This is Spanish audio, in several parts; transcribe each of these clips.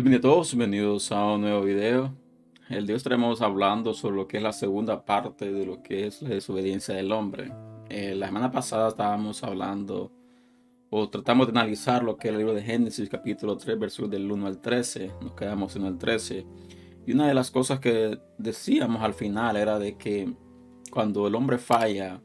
Bienvenidos a todos, bienvenidos a un nuevo video. El día estaremos hablando sobre lo que es la segunda parte de lo que es la desobediencia del hombre. Eh, la semana pasada estábamos hablando o tratamos de analizar lo que es el libro de Génesis capítulo 3 versículos del 1 al 13. Nos quedamos en el 13. Y una de las cosas que decíamos al final era de que cuando el hombre falla,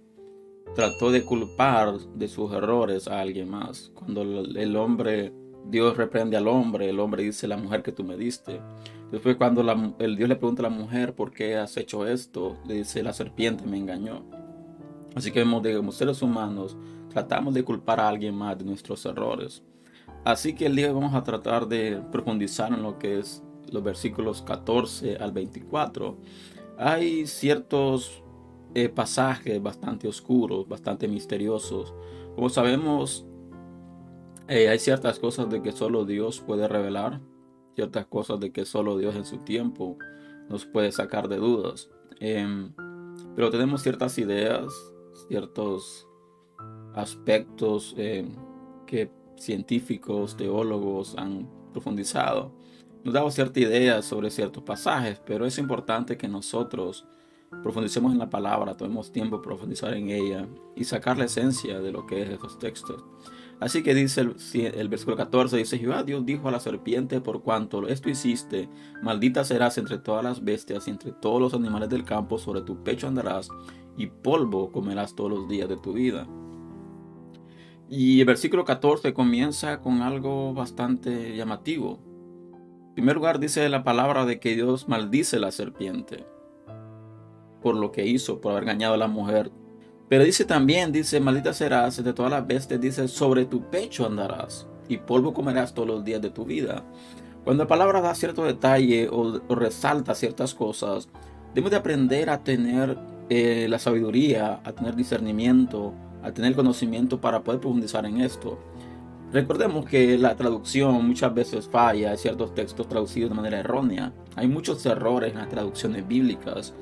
trató de culpar de sus errores a alguien más. Cuando el hombre Dios reprende al hombre, el hombre dice, la mujer que tú me diste. Después cuando el Dios le pregunta a la mujer, ¿por qué has hecho esto? Le dice, la serpiente me engañó. Así que vemos de como seres humanos tratamos de culpar a alguien más de nuestros errores. Así que el día vamos a tratar de profundizar en lo que es los versículos 14 al 24. Hay ciertos eh, pasajes bastante oscuros, bastante misteriosos. Como sabemos, eh, hay ciertas cosas de que solo Dios puede revelar, ciertas cosas de que solo Dios en su tiempo nos puede sacar de dudas. Em, pero tenemos ciertas ideas, ciertos aspectos em, que científicos, teólogos han profundizado. Nos damos cierta idea sobre ciertos pasajes, pero es importante que nosotros profundicemos en la palabra, tomemos tiempo para profundizar en ella y sacar la esencia de lo que es esos textos. Así que dice el, versículo 14, dice Jehová Dios dijo a la serpiente, por cuanto esto hiciste, maldita serás entre todas las bestias y entre todos los animales del campo, sobre tu pecho andarás y polvo comerás todos los días de tu vida. Y el versículo 14 comienza con algo bastante llamativo. En primer lugar dice la palabra de que Dios maldice la serpiente por lo que hizo, por haber engañado a la mujer pero dice también, dice, maldita serás de todas las bestias, dice, sobre tu pecho andarás y polvo comerás todos los días de tu vida. Cuando la palabra da cierto detalle o, resalta ciertas cosas, debemos de aprender a tener eh, la sabiduría, a tener discernimiento, a tener conocimiento para poder profundizar en esto. Recordemos que la traducción muchas veces falla, hay ciertos textos traducidos de manera errónea. Hay muchos errores en las traducciones bíblicas.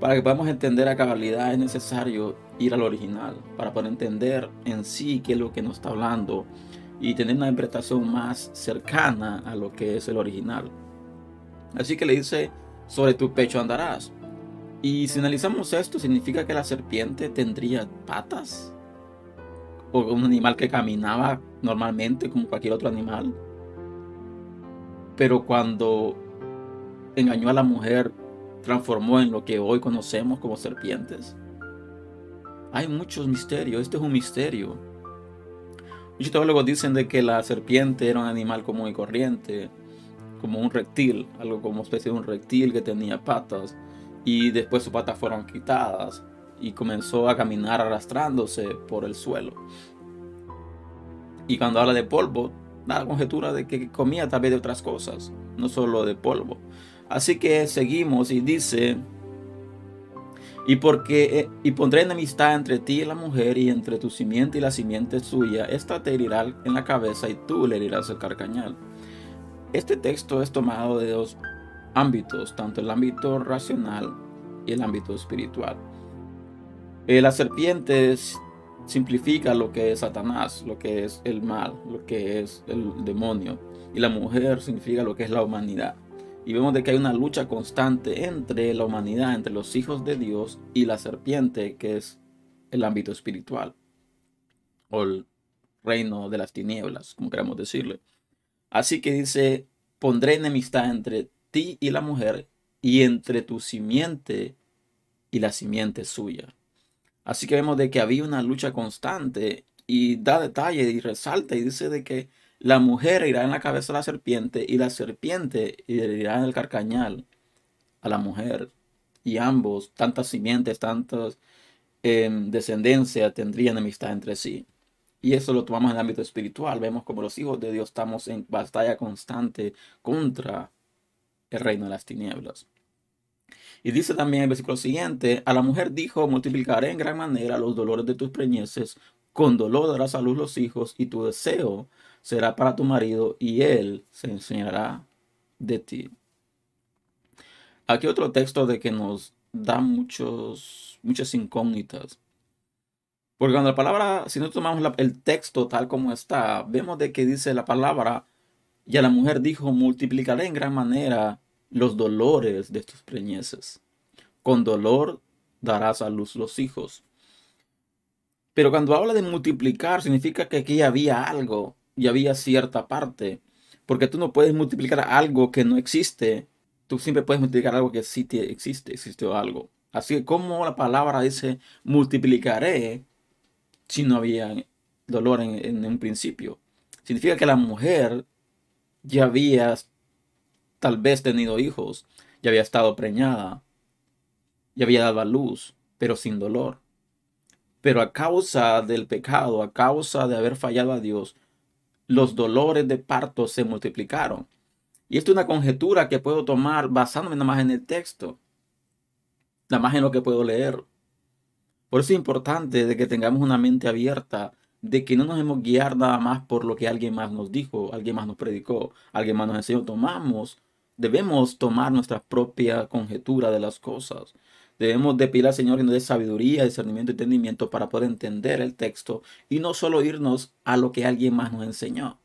Para que podamos entender a cabalidad es necesario ir al original, para poder entender en sí qué es lo que nos está hablando y tener una interpretación más cercana a lo que es el original. Así que le dice, sobre tu pecho andarás. Y si analizamos esto, significa que la serpiente tendría patas. O un animal que caminaba normalmente como cualquier otro animal. Pero cuando engañó a la mujer transformó en lo que hoy conocemos como serpientes. Hay muchos misterios, este es un misterio. Muchos teólogos dicen de que la serpiente era un animal común y corriente, como un reptil, algo como especie de un reptil que tenía patas y después sus patas fueron quitadas y comenzó a caminar arrastrándose por el suelo. Y cuando habla de polvo, da la conjetura de que comía tal vez de otras cosas, no solo de polvo. Así que seguimos y dice, y porque eh, y pondré enemistad entre ti y la mujer y entre tu simiente y la simiente suya, esta te herirá en la cabeza y tú le herirás el carcañal. Este texto es tomado de dos ámbitos, tanto el ámbito racional y el ámbito espiritual. Eh, la serpiente simplifica lo que es Satanás, lo que es el mal, lo que es el demonio, y la mujer significa lo que es la humanidad. Y vemos de que hay una lucha constante entre la humanidad, entre los hijos de Dios y la serpiente, que es el ámbito espiritual. O el reino de las tinieblas, como queramos decirle. Así que dice, pondré enemistad entre ti y la mujer, y entre tu simiente y la simiente suya. Así que vemos de que había una lucha constante y da detalle y resalta y dice de que la mujer irá en la cabeza de la serpiente y la serpiente irá en el carcañal a la mujer. Y ambos, tantas simientes, tantas em, descendencia tendrían amistad entre sí. Y eso lo tomamos en el ámbito espiritual. Vemos como los hijos de Dios estamos en batalla constante contra el reino de las tinieblas. Y dice también el versículo siguiente, a la mujer dijo, multiplicaré en gran manera los dolores de tus preñeces, con dolor darás a luz los hijos, y tu deseo será para tu marido y él se enseñará de ti. Aquí otro texto de que nos da muchos, muchas incógnitas. Porque cuando la palabra, si no tomamos el texto tal como está, vemos de que dice la palabra, Y a la mujer dijo, multiplicaré en gran manera los dolores de tus preñeces. Con dolor darás a luz los hijos. Pero cuando habla de multiplicar, significa que aquí había algo y había cierta parte. Porque tú no puedes multiplicar algo que no existe. Tú siempre puedes multiplicar algo que sí existe, existe algo. Así que como la palabra dice multiplicaré si no había dolor en, en un principio. Significa que la mujer ya había tal vez tenido hijos, ya había estado preñada, ya había dado a luz, pero sin dolor. Pero a causa del pecado, a causa de haber fallado a Dios, los dolores de parto se multiplicaron. Y esto es una conjetura que puedo tomar basándome nada más en el texto, nada más en lo que puedo leer. Por eso es importante de que tengamos una mente abierta de que no nos hemos guiar nada más por lo que alguien más nos dijo, alguien más nos predicó, alguien más nos enseñó. Tomamos, debemos tomar nuestra propia conjetura de las cosas. Debemos de al Señor que nos dé sabiduría, discernimiento y entendimiento para poder entender el texto y no solo irnos a lo que alguien más nos enseñó.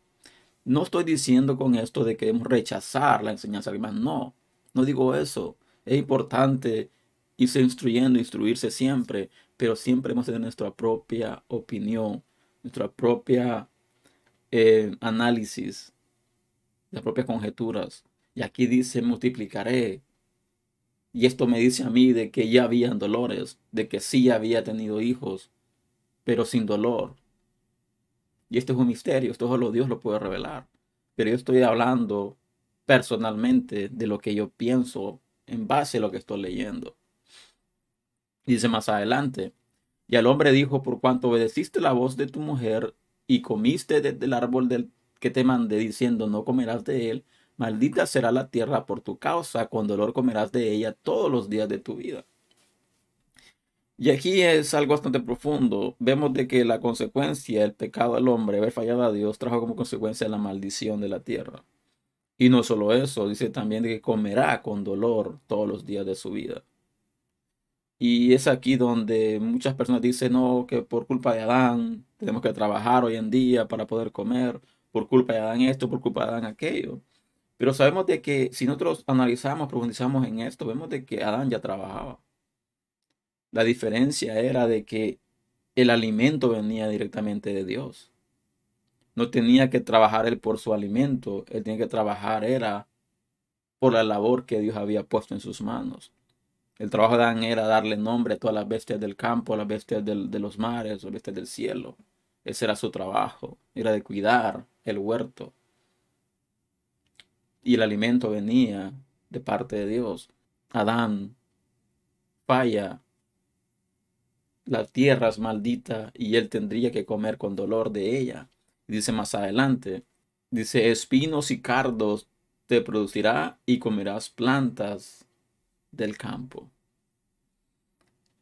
No estoy diciendo con esto de que debemos rechazar la enseñanza de alguien más. No, no digo eso. Es importante irse instruyendo, instruirse siempre, pero siempre hemos de nuestra propia opinión nuestra propia eh, análisis, las propias conjeturas. Y aquí dice, multiplicaré. Y esto me dice a mí de que ya habían dolores, de que sí había tenido hijos, pero sin dolor. Y esto es un misterio, esto solo Dios lo puede revelar. Pero yo estoy hablando personalmente de lo que yo pienso en base a lo que estoy leyendo. Dice más adelante, y al hombre dijo, por cuanto obedeciste la voz de tu mujer y comiste del árbol del que te mandé diciendo, no comerás de él, maldita será la tierra por tu causa, con dolor comerás de ella todos los días de tu vida. Y aquí es algo bastante profundo. Vemos de que la consecuencia, el pecado del hombre, haber fallado a Dios, trajo como consecuencia la maldición de la tierra. Y no solo eso, dice también que comerá con dolor todos los días de su vida. Y es aquí donde muchas personas dicen, no, que por culpa de Adán tenemos que trabajar hoy en día para poder comer, por culpa de Adán esto, por culpa de Adán aquello. Pero sabemos de que si nosotros analizamos, profundizamos en esto, vemos de que Adán ya trabajaba. La diferencia era de que el alimento venía directamente de Dios. No tenía que trabajar él por su alimento, él tenía que trabajar era por la labor que Dios había puesto en sus manos. El trabajo de Adán era darle nombre a todas las bestias del campo, a las bestias de los mares, las bestias del cielo. Ese era su trabajo, era de cuidar el huerto. Y el alimento venía de parte de Dios. Adán falla, la tierra es maldita y él tendría que comer con dolor de ella. Dice más adelante, dice, espinos y cardos te producirá y comerás plantas del campo.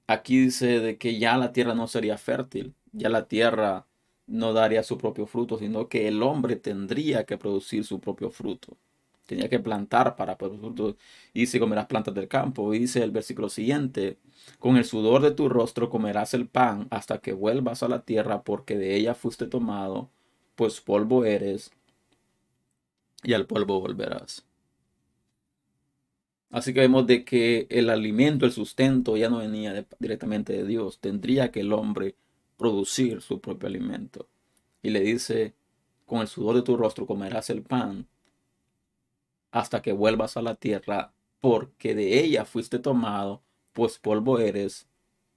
Aquí dice de que ya la tierra no sería fértil, ya la tierra no daría su propio fruto, sino que el hombre tendría que producir su propio fruto. Tenía que plantar para fruto. Y si comerás plantas del campo, dice el versículo siguiente, con el sudor de tu rostro comerás el pan hasta que vuelvas a la tierra, porque de ella fuiste tomado, pues polvo eres, y al polvo volverás. Así que vemos de que el alimento, el sustento ya no venía directamente de Dios. Tendría que el hombre producir su propio alimento. Y le dice, con el sudor de tu rostro comerás el pan hasta que vuelvas a la tierra, porque de ella fuiste tomado, pues polvo eres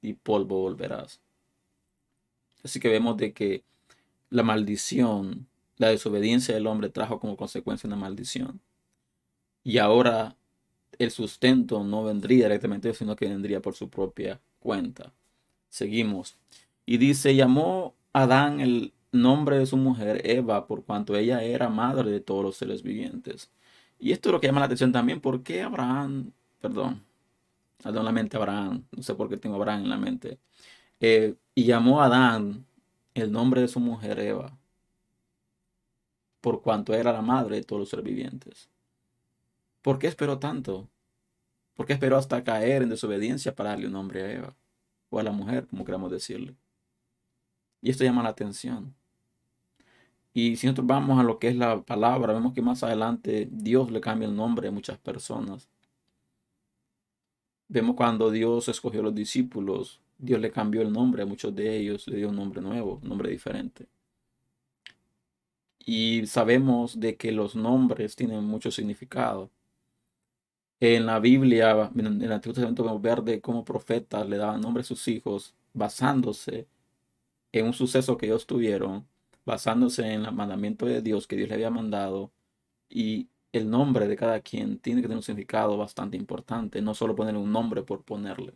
y polvo volverás. Así que vemos de que la maldición, la desobediencia del hombre trajo como consecuencia una maldición. Y ahora el sustento no vendría directamente, sino que vendría por su propia cuenta. Seguimos. Y dice, llamó Adán el nombre de su mujer Eva, por cuanto ella era madre de todos los seres vivientes. Y esto es lo que llama la atención también, ¿por qué Abraham, perdón, en la mente Abraham, no sé por qué tengo Abraham en la mente, eh, y llamó a Adán el nombre de su mujer Eva, por cuanto era la madre de todos los seres vivientes. ¿Por qué esperó tanto? ¿Por qué esperó hasta caer en desobediencia para darle un nombre a Eva? O a la mujer, como queramos decirle. Y esto llama la atención. Y si nosotros vamos a lo que es la palabra, vemos que más adelante Dios le cambia el nombre a muchas personas. Vemos cuando Dios escogió a los discípulos, Dios le cambió el nombre a muchos de ellos, le dio un nombre nuevo, un nombre diferente. Y sabemos de que los nombres tienen mucho significado. En la Biblia, en el Antiguo Testamento, vemos ver de cómo profetas le daban nombre a sus hijos basándose en un suceso que ellos tuvieron basándose en el mandamiento de Dios que Dios le había mandado y el nombre de cada quien tiene que tener un significado bastante importante, no solo poner un nombre por ponerle.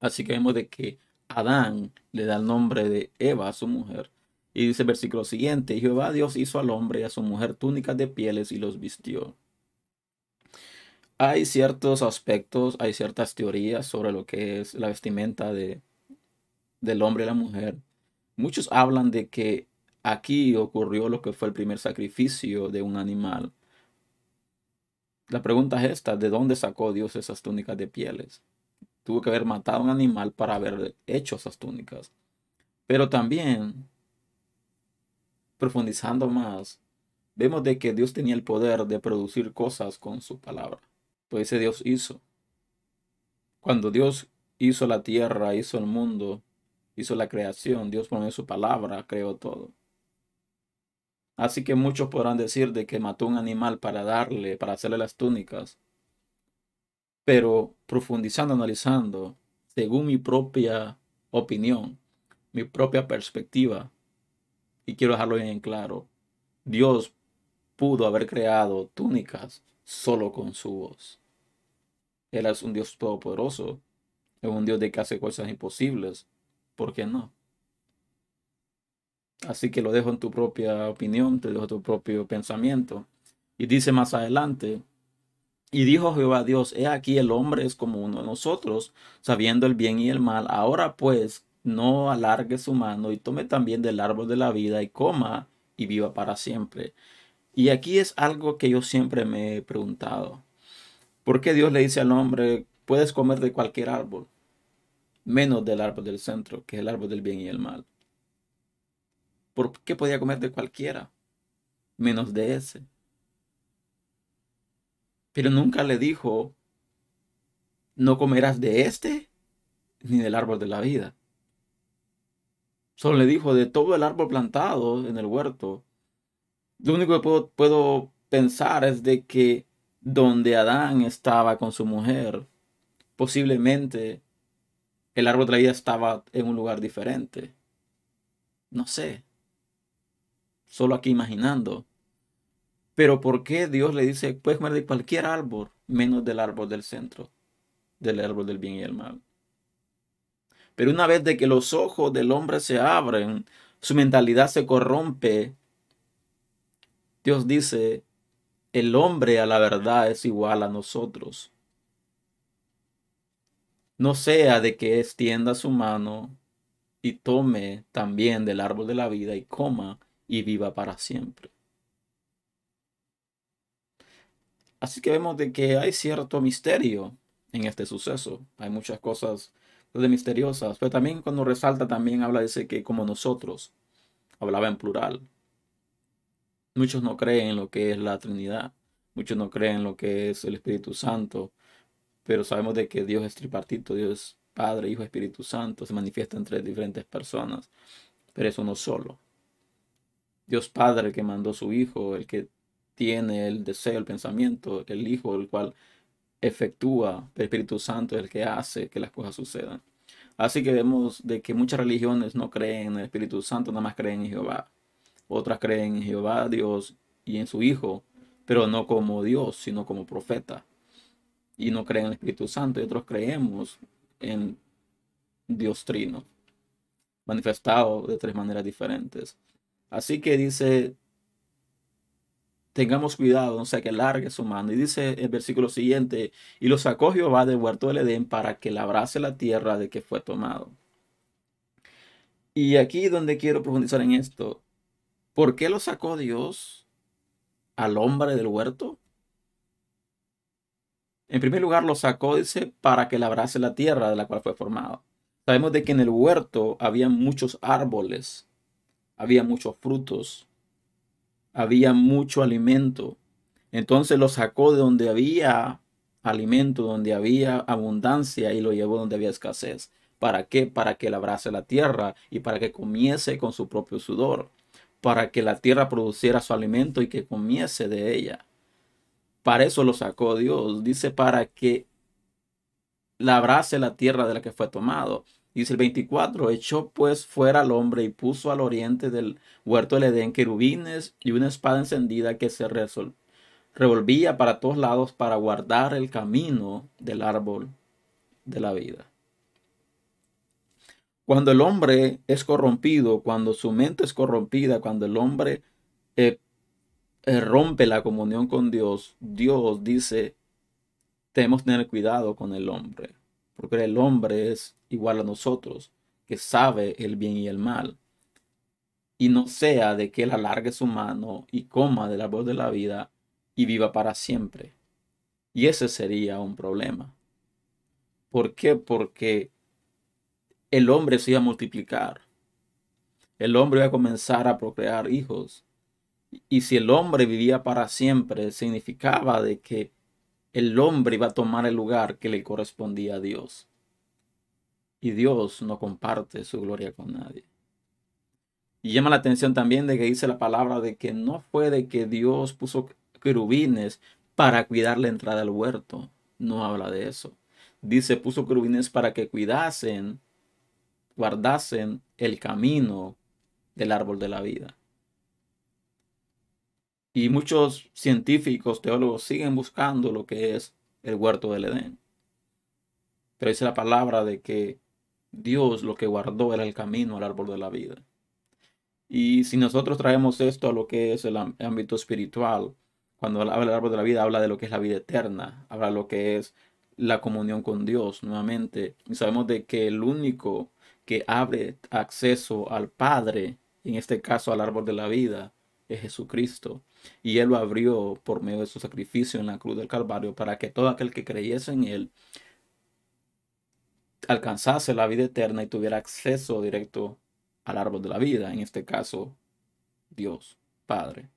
Así que vemos de que Adán le da el nombre de Eva a su mujer. Y dice el versículo siguiente, Jehová Dios hizo al hombre y a su mujer túnicas de pieles y los vistió. Hay ciertos aspectos, hay ciertas teorías sobre lo que es la vestimenta de, del hombre y la mujer. Muchos hablan de que Aquí ocurrió lo que fue el primer sacrificio de un animal. La pregunta es esta, ¿de dónde sacó Dios esas túnicas de pieles? Tuvo que haber matado a un animal para haber hecho esas túnicas. Pero también, profundizando más, vemos de que Dios tenía el poder de producir cosas con su palabra. Pues ese Dios hizo. Cuando Dios hizo la tierra, hizo el mundo, hizo la creación, Dios pone su palabra, creó todo. Así que muchos podrán decir de que mató un animal para darle, para hacerle las túnicas. Pero profundizando, analizando, según mi propia opinión, mi propia perspectiva, y quiero dejarlo bien en claro, Dios pudo haber creado túnicas solo con su voz. Él es un Dios todopoderoso, es un Dios de que hace cosas imposibles. ¿Por qué no? Así que lo dejo en tu propia opinión, te dejo tu propio pensamiento. Y dice más adelante, y dijo Jehová Dios, he aquí el hombre es como uno de nosotros, sabiendo el bien y el mal. Ahora pues, no alargue su mano y tome también del árbol de la vida y coma y viva para siempre. Y aquí es algo que yo siempre me he preguntado. ¿Por qué Dios le dice al hombre, puedes comer de cualquier árbol, menos del árbol del centro, que es el árbol del bien y el mal? ¿Por qué podía comer de cualquiera? Menos de ese. Pero nunca le dijo, no comerás de este ni del árbol de la vida. Solo le dijo de todo el árbol plantado en el huerto. Lo único que puedo, puedo pensar es de que donde Adán estaba con su mujer, posiblemente el árbol de la vida estaba en un lugar diferente. No sé solo aquí imaginando. Pero ¿por qué Dios le dice, puedes comer de cualquier árbol, menos del árbol del centro, del árbol del bien y el mal? Pero una vez de que los ojos del hombre se abren, su mentalidad se corrompe, Dios dice, el hombre a la verdad es igual a nosotros. No sea de que extienda su mano y tome también del árbol de la vida y coma y viva para siempre. Así que vemos de que hay cierto misterio en este suceso. Hay muchas cosas misteriosas, pero también cuando resalta también habla de que como nosotros, hablaba en plural. Muchos no creen en lo que es la Trinidad, muchos no creen en lo que es el Espíritu Santo, pero sabemos de que Dios es tripartito, Dios Padre, Hijo, Espíritu Santo, se manifiesta entre diferentes personas, pero es uno solo. Dios Padre que mandó su Hijo, el que tiene el deseo, el pensamiento, el Hijo, el cual efectúa, el Espíritu Santo el que hace que las cosas sucedan. Así que vemos de que muchas religiones no creen en el Espíritu Santo, nada más creen en Jehová. Otras creen en Jehová, Dios y en su Hijo, pero no como Dios, sino como profeta. Y no creen en el Espíritu Santo. Y otros creemos en Dios Trino, manifestado de tres maneras diferentes. Así que dice, tengamos cuidado, no sea que largue su mano. Y dice el versículo siguiente, y lo sacó Jehová del huerto del Edén para que labrase la tierra de que fue tomado. Y aquí donde quiero profundizar en esto, ¿por qué lo sacó Dios al hombre del huerto? En primer lugar, lo sacó, dice, para que labrase la tierra de la cual fue formado. Sabemos de que en el huerto había muchos árboles había muchos frutos, había mucho alimento. Entonces lo sacó de donde había alimento, donde había abundancia y lo llevó donde había escasez. ¿Para qué? Para que labrase la tierra y para que comiese con su propio sudor. Para que la tierra produciera su alimento y que comiese de ella. Para eso lo sacó Dios. Dice para que labrase la tierra de la que fue tomado. Dice el 24, echó pues fuera al hombre y puso al oriente del huerto del Edén querubines y una espada encendida que se revolvía para todos lados para guardar el camino del árbol de la vida. Cuando el hombre es corrompido, cuando su mente es corrompida, cuando el hombre eh, eh, rompe la comunión con Dios, Dios dice, tenemos que tener cuidado con el hombre porque el hombre es igual a nosotros, que sabe el bien y el mal. Y no sea de que él alargue su mano y coma del árbol de la vida y viva para siempre. Y ese sería un problema. ¿Por qué? Porque el hombre se iba a multiplicar. El hombre iba a comenzar a procrear hijos. Y si el hombre vivía para siempre, significaba de que el hombre iba a tomar el lugar que le correspondía a Dios. Y Dios no comparte su gloria con nadie. Y llama la atención también de que dice la palabra de que no fue de que Dios puso querubines para cuidar la entrada al huerto. No habla de eso. Dice, puso querubines para que cuidasen, guardasen el camino del árbol de la vida. Y muchos científicos, teólogos siguen buscando lo que es el huerto del Edén. Pero dice la palabra de que Dios lo que guardó era el camino al árbol de la vida. Y si nosotros traemos esto a lo que es el ámbito espiritual, cuando habla del árbol de la vida, habla de lo que es la vida eterna, habla de lo que es la comunión con Dios nuevamente. Y sabemos de que el único que abre acceso al Padre, en este caso al árbol de la vida, es Jesucristo. Y Él lo abrió por medio de su sacrificio en la cruz del Calvario para que todo aquel que creyese en Él alcanzase la vida eterna y tuviera acceso directo al árbol de la vida, en este caso Dios, Padre.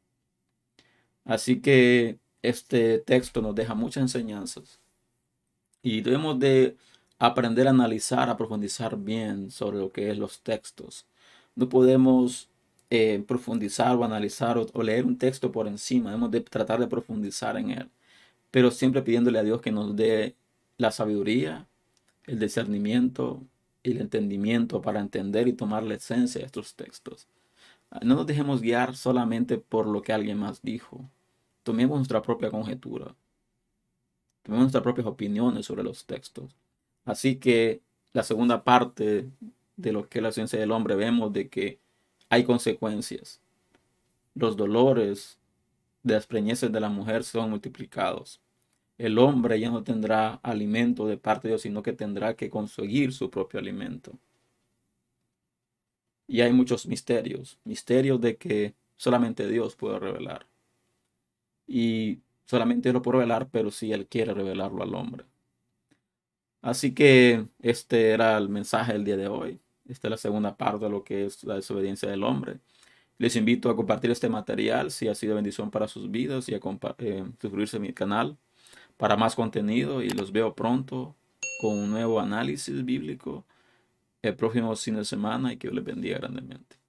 Así que este texto nos deja muchas enseñanzas y debemos de aprender a analizar, a profundizar bien sobre lo que es los textos. No podemos eh, profundizar o analizar o, leer un texto por encima, debemos de tratar de profundizar en él, pero siempre pidiéndole a Dios que nos dé la sabiduría, el discernimiento y el entendimiento para entender y tomar la esencia de estos textos. Ah, no nos dejemos guiar solamente por lo que alguien más dijo. Tomemos nuestra propia conjetura. Tomemos nuestras propias opiniones sobre los textos. Así que la segunda parte de lo que es la ciencia del hombre vemos de que hay consecuencias. Los dolores de las preñeces de la mujer son multiplicados. El hombre ya no tendrá alimento de parte de Dios, sino que tendrá que conseguir su propio alimento. Y hay muchos misterios, misterios de que solamente Dios puede revelar. Y solamente lo puede revelar, pero si Él quiere revelarlo al hombre. Así que este era el mensaje del día de hoy. Esta es la segunda parte de lo que es la desobediencia del hombre. Les invito a compartir este material si ha sido bendición para sus vidas y a eh, suscribirse a mi canal para más contenido y los veo pronto con un nuevo análisis bíblico el próximo fin de semana y que Dios les bendiga grandemente.